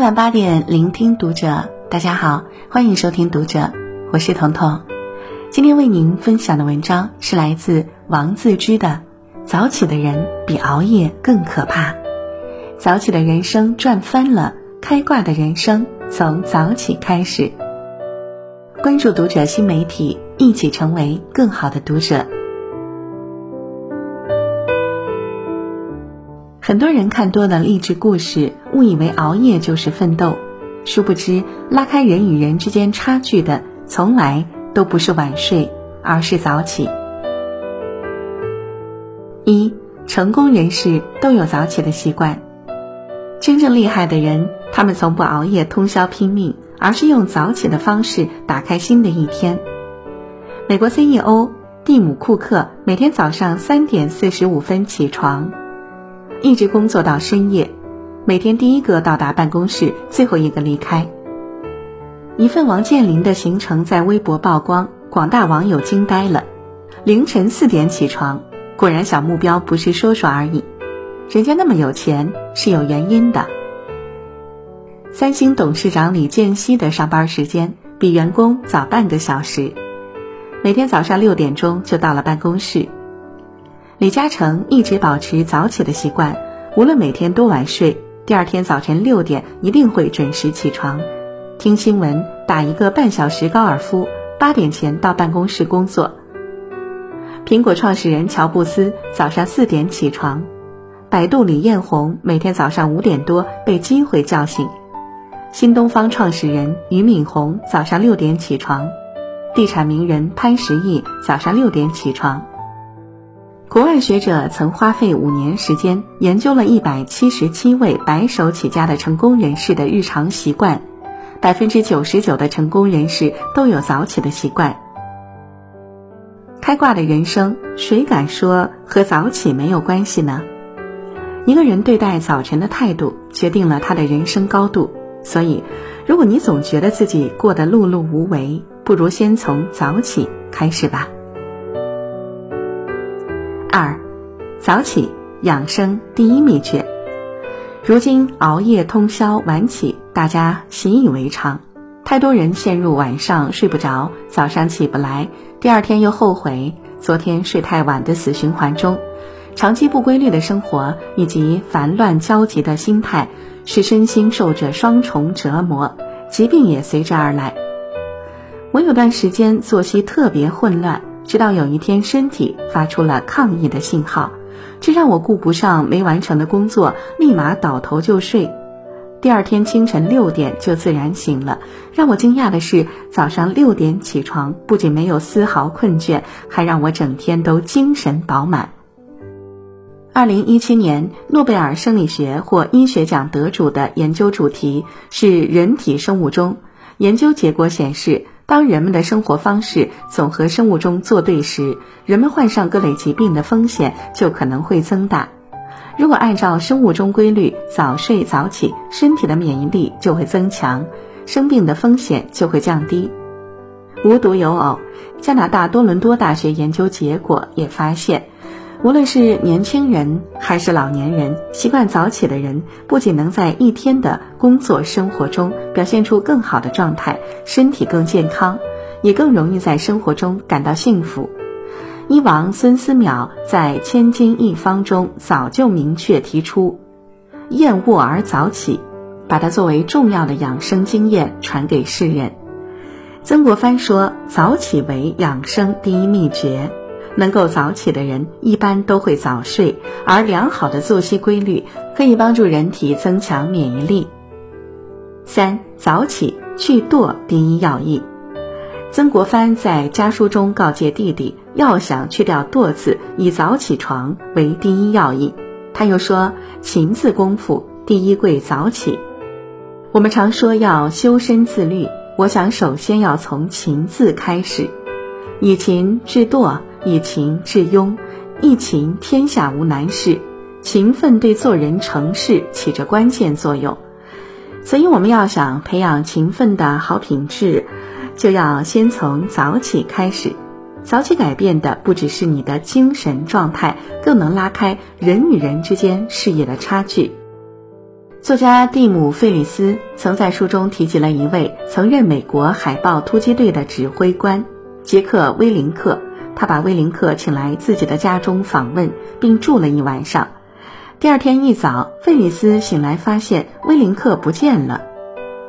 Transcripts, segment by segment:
晚八点，聆听读者。大家好，欢迎收听读者，我是彤彤。今天为您分享的文章是来自王自知的《早起的人比熬夜更可怕》，早起的人生赚翻了，开挂的人生从早起开始。关注读者新媒体，一起成为更好的读者。很多人看多了励志故事，误以为熬夜就是奋斗，殊不知拉开人与人之间差距的，从来都不是晚睡，而是早起。一成功人士都有早起的习惯，真正厉害的人，他们从不熬夜通宵拼命，而是用早起的方式打开新的一天。美国 CEO 蒂姆·库克每天早上三点四十五分起床。一直工作到深夜，每天第一个到达办公室，最后一个离开。一份王健林的行程在微博曝光，广大网友惊呆了。凌晨四点起床，果然小目标不是说说而已。人家那么有钱是有原因的。三星董事长李健熙的上班时间比员工早半个小时，每天早上六点钟就到了办公室。李嘉诚一直保持早起的习惯，无论每天多晚睡，第二天早晨六点一定会准时起床，听新闻，打一个半小时高尔夫，八点前到办公室工作。苹果创始人乔布斯早上四点起床，百度李彦宏每天早上五点多被机会叫醒，新东方创始人俞敏洪早上六点起床，地产名人潘石屹早上六点起床。国外学者曾花费五年时间研究了一百七十七位白手起家的成功人士的日常习惯，百分之九十九的成功人士都有早起的习惯。开挂的人生，谁敢说和早起没有关系呢？一个人对待早晨的态度，决定了他的人生高度。所以，如果你总觉得自己过得碌碌无为，不如先从早起开始吧。早起养生第一秘诀。如今熬夜通宵晚起，大家习以为常，太多人陷入晚上睡不着，早上起不来，第二天又后悔昨天睡太晚的死循环中。长期不规律的生活以及烦乱焦急的心态，使身心受着双重折磨，疾病也随之而来。我有段时间作息特别混乱。直到有一天，身体发出了抗议的信号，这让我顾不上没完成的工作，立马倒头就睡。第二天清晨六点就自然醒了。让我惊讶的是，早上六点起床不仅没有丝毫困倦，还让我整天都精神饱满。二零一七年诺贝尔生理学或医学奖得主的研究主题是人体生物钟，研究结果显示。当人们的生活方式总和生物钟作对时，人们患上各类疾病的风险就可能会增大。如果按照生物钟规律早睡早起，身体的免疫力就会增强，生病的风险就会降低。无独有偶，加拿大多伦多大学研究结果也发现。无论是年轻人还是老年人，习惯早起的人，不仅能在一天的工作生活中表现出更好的状态，身体更健康，也更容易在生活中感到幸福。医王孙思邈在《千金一方》中早就明确提出“厌卧而早起”，把它作为重要的养生经验传给世人。曾国藩说：“早起为养生第一秘诀。”能够早起的人一般都会早睡，而良好的作息规律可以帮助人体增强免疫力。三早起去惰第一要义，曾国藩在家书中告诫弟弟，要想去掉惰字，以早起床为第一要义。他又说，勤字功夫第一贵早起。我们常说要修身自律，我想首先要从勤字开始，以勤制惰。以勤致庸，一勤天下无难事。勤奋对做人成事起着关键作用，所以我们要想培养勤奋的好品质，就要先从早起开始。早起改变的不只是你的精神状态，更能拉开人与人之间事业的差距。作家蒂姆·费里斯曾在书中提及了一位曾任美国海豹突击队的指挥官杰克·威林克。他把威林克请来自己的家中访问，并住了一晚上。第二天一早，费里斯醒来发现威林克不见了。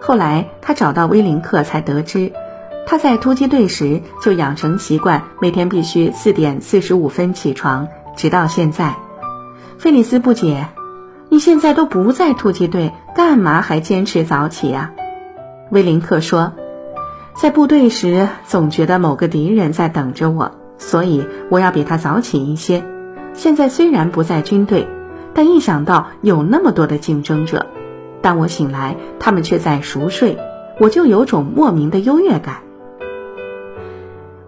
后来他找到威林克，才得知他在突击队时就养成习惯，每天必须四点四十五分起床，直到现在。费里斯不解。你现在都不在突击队，干嘛还坚持早起呀？威林克说，在部队时总觉得某个敌人在等着我，所以我要比他早起一些。现在虽然不在军队，但一想到有那么多的竞争者，当我醒来，他们却在熟睡，我就有种莫名的优越感。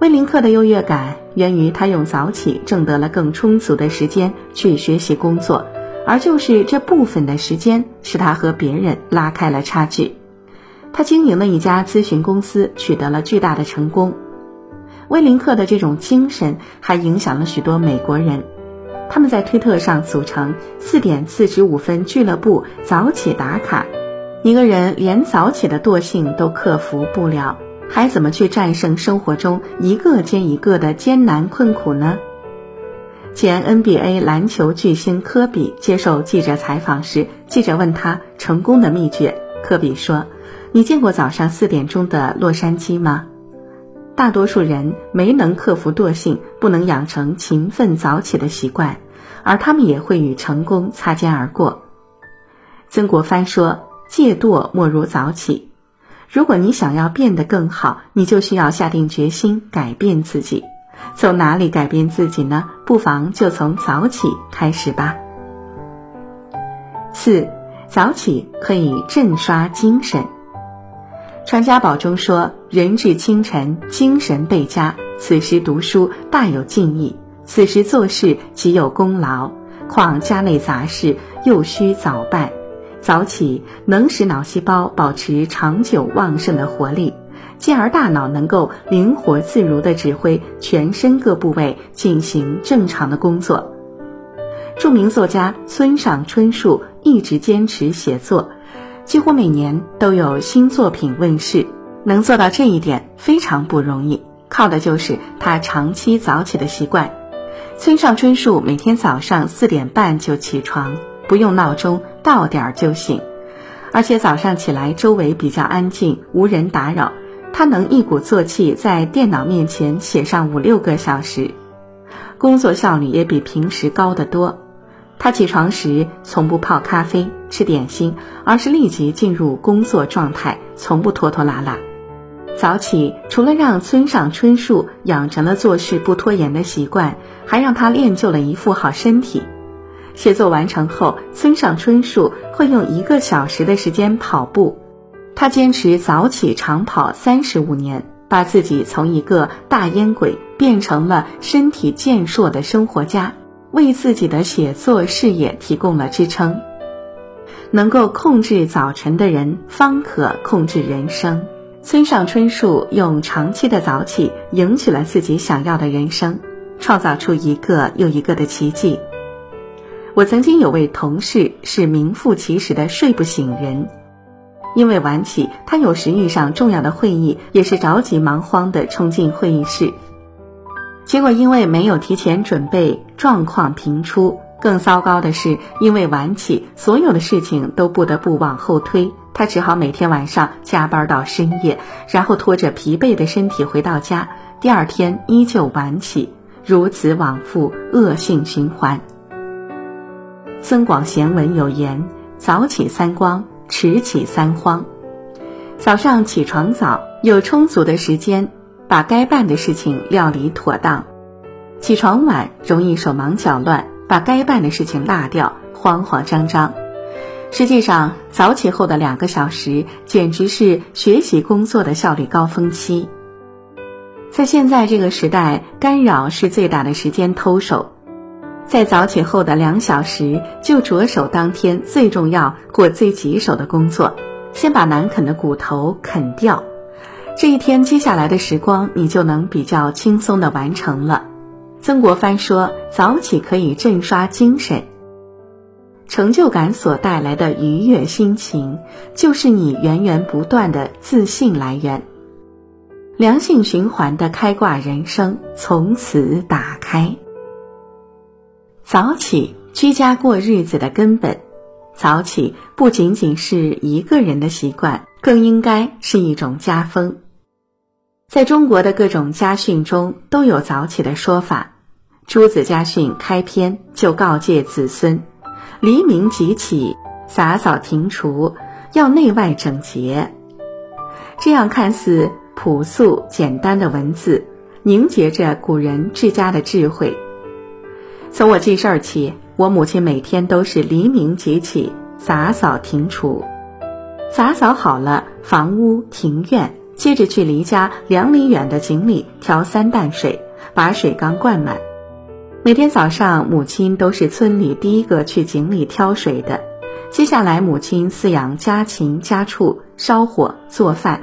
威林克的优越感源于他用早起挣得了更充足的时间去学习工作。而就是这部分的时间，使他和别人拉开了差距。他经营了一家咨询公司，取得了巨大的成功。威林克的这种精神还影响了许多美国人，他们在推特上组成“四点四十五分俱乐部”，早起打卡。一个人连早起的惰性都克服不了，还怎么去战胜生活中一个接一个的艰难困苦呢？前 NBA 篮球巨星科比接受记者采访时，记者问他成功的秘诀。科比说：“你见过早上四点钟的洛杉矶吗？大多数人没能克服惰性，不能养成勤奋早起的习惯，而他们也会与成功擦肩而过。”曾国藩说：“戒惰莫如早起。如果你想要变得更好，你就需要下定决心改变自己。”从哪里改变自己呢？不妨就从早起开始吧。四，早起可以振刷精神。传家宝中说：“人至清晨，精神倍佳。此时读书大有敬意，此时做事极有功劳。况家内杂事，又需早办。早起能使脑细胞保持长久旺盛的活力。”进而大脑能够灵活自如地指挥全身各部位进行正常的工作。著名作家村上春树一直坚持写作，几乎每年都有新作品问世。能做到这一点非常不容易，靠的就是他长期早起的习惯。村上春树每天早上四点半就起床，不用闹钟，到点儿就醒，而且早上起来周围比较安静，无人打扰。他能一鼓作气在电脑面前写上五六个小时，工作效率也比平时高得多。他起床时从不泡咖啡、吃点心，而是立即进入工作状态，从不拖拖拉拉。早起除了让村上春树养成了做事不拖延的习惯，还让他练就了一副好身体。写作完成后，村上春树会用一个小时的时间跑步。他坚持早起长跑三十五年，把自己从一个大烟鬼变成了身体健硕的生活家，为自己的写作事业提供了支撑。能够控制早晨的人，方可控制人生。村上春树用长期的早起，赢取了自己想要的人生，创造出一个又一个的奇迹。我曾经有位同事是名副其实的睡不醒人。因为晚起，他有时遇上重要的会议，也是着急忙慌地冲进会议室，结果因为没有提前准备，状况频出。更糟糕的是，因为晚起，所有的事情都不得不往后推，他只好每天晚上加班到深夜，然后拖着疲惫的身体回到家，第二天依旧晚起，如此往复，恶性循环。增广贤文有言：“早起三光。”迟起三慌，早上起床早，有充足的时间把该办的事情料理妥当；起床晚，容易手忙脚乱，把该办的事情落掉，慌慌张张。实际上，早起后的两个小时简直是学习工作的效率高峰期。在现在这个时代，干扰是最大的时间偷手。在早起后的两小时，就着手当天最重要、或最棘手的工作，先把难啃的骨头啃掉。这一天接下来的时光，你就能比较轻松地完成了。曾国藩说：“早起可以振刷精神。”成就感所带来的愉悦心情，就是你源源不断的自信来源。良性循环的开挂人生从此打开。早起，居家过日子的根本。早起不仅仅是一个人的习惯，更应该是一种家风。在中国的各种家训中都有早起的说法。朱子家训开篇就告诫子孙：黎明即起，洒扫庭除，要内外整洁。这样看似。朴素简单的文字，凝结着古人治家的智慧。从我记事儿起，我母亲每天都是黎明即起，洒扫庭除。洒扫好了房屋庭院，接着去离家两里远的井里挑三担水，把水缸灌满。每天早上，母亲都是村里第一个去井里挑水的。接下来，母亲饲养家禽家畜，烧火做饭。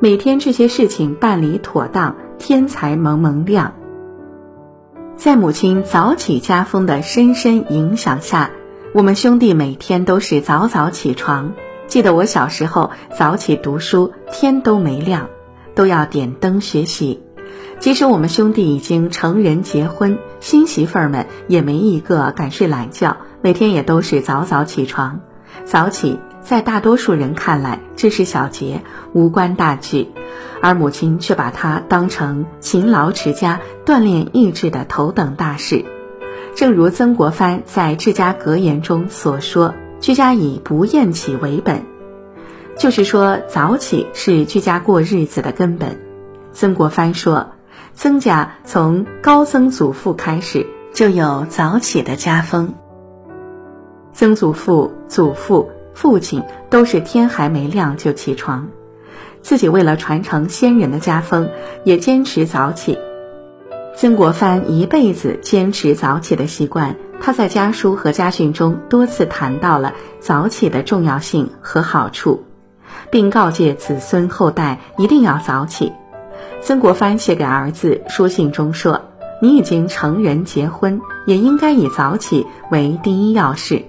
每天这些事情办理妥当，天才蒙蒙亮。在母亲早起家风的深深影响下，我们兄弟每天都是早早起床。记得我小时候早起读书，天都没亮，都要点灯学习。即使我们兄弟已经成人结婚，新媳妇儿们也没一个敢睡懒觉，每天也都是早早起床。早起。在大多数人看来，这是小节，无关大局，而母亲却把它当成勤劳持家、锻炼意志的头等大事。正如曾国藩在《治家格言》中所说：“居家以不厌起为本。”就是说，早起是居家过日子的根本。曾国藩说：“曾家从高曾祖父开始就有早起的家风，曾祖父、祖父。”父亲都是天还没亮就起床，自己为了传承先人的家风，也坚持早起。曾国藩一辈子坚持早起的习惯，他在家书和家训中多次谈到了早起的重要性和好处，并告诫子孙后代一定要早起。曾国藩写给儿子书信中说：“你已经成人结婚，也应该以早起为第一要事，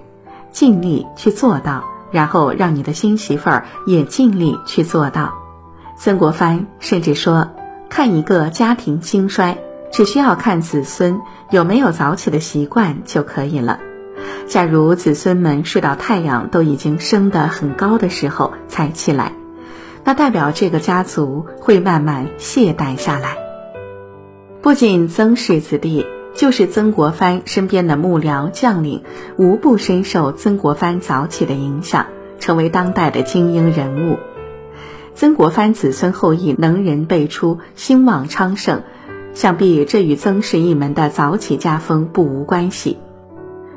尽力去做到。”然后让你的新媳妇儿也尽力去做到。曾国藩甚至说，看一个家庭兴衰，只需要看子孙有没有早起的习惯就可以了。假如子孙们睡到太阳都已经升得很高的时候才起来，那代表这个家族会慢慢懈怠下来。不仅曾氏子弟。就是曾国藩身边的幕僚将领，无不深受曾国藩早起的影响，成为当代的精英人物。曾国藩子孙后裔能人辈出，兴旺昌盛，想必这与曾氏一门的早起家风不无关系。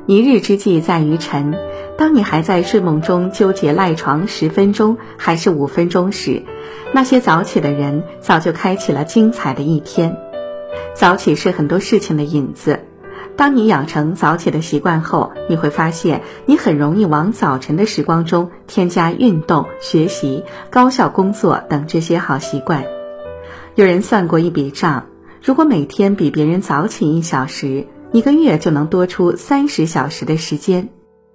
一日之计在于晨，当你还在睡梦中纠结赖床十分钟还是五分钟时，那些早起的人早就开启了精彩的一天。早起是很多事情的引子。当你养成早起的习惯后，你会发现你很容易往早晨的时光中添加运动、学习、高效工作等这些好习惯。有人算过一笔账：如果每天比别人早起一小时，一个月就能多出三十小时的时间，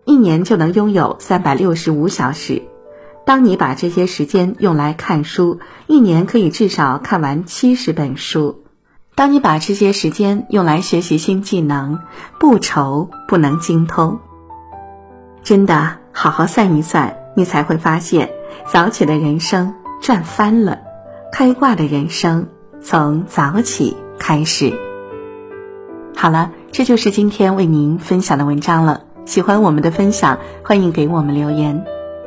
一年就能拥有三百六十五小时。当你把这些时间用来看书，一年可以至少看完七十本书。当你把这些时间用来学习新技能，不愁不能精通。真的，好好算一算，你才会发现，早起的人生赚翻了，开挂的人生从早起开始。好了，这就是今天为您分享的文章了。喜欢我们的分享，欢迎给我们留言。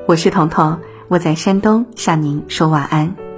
我是彤彤，我在山东向您说晚安。